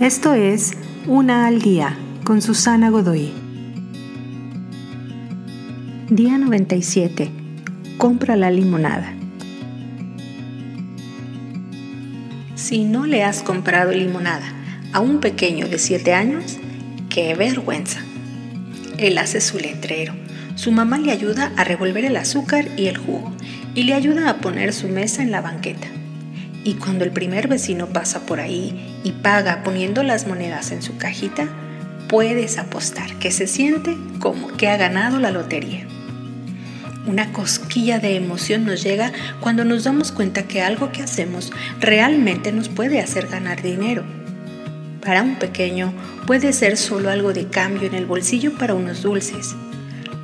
Esto es Una al Día con Susana Godoy. Día 97. Compra la limonada. Si no le has comprado limonada a un pequeño de 7 años, qué vergüenza. Él hace su letrero. Su mamá le ayuda a revolver el azúcar y el jugo y le ayuda a poner su mesa en la banqueta. Y cuando el primer vecino pasa por ahí y paga poniendo las monedas en su cajita, puedes apostar que se siente como que ha ganado la lotería. Una cosquilla de emoción nos llega cuando nos damos cuenta que algo que hacemos realmente nos puede hacer ganar dinero. Para un pequeño puede ser solo algo de cambio en el bolsillo para unos dulces.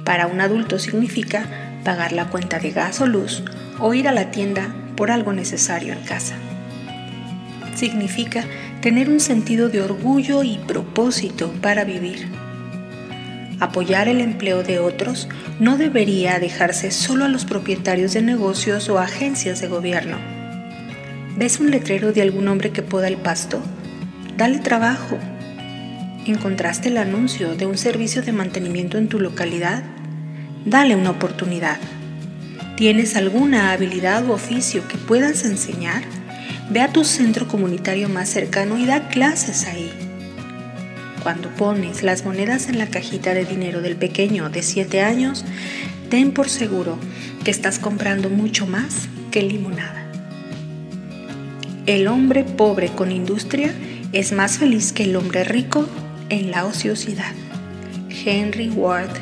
Para un adulto significa pagar la cuenta de gas o luz o ir a la tienda por algo necesario en casa. Significa tener un sentido de orgullo y propósito para vivir. Apoyar el empleo de otros no debería dejarse solo a los propietarios de negocios o agencias de gobierno. ¿Ves un letrero de algún hombre que poda el pasto? Dale trabajo. ¿Encontraste el anuncio de un servicio de mantenimiento en tu localidad? Dale una oportunidad. ¿Tienes alguna habilidad u oficio que puedas enseñar? Ve a tu centro comunitario más cercano y da clases ahí. Cuando pones las monedas en la cajita de dinero del pequeño de 7 años, ten por seguro que estás comprando mucho más que limonada. El hombre pobre con industria es más feliz que el hombre rico en la ociosidad. Henry Ward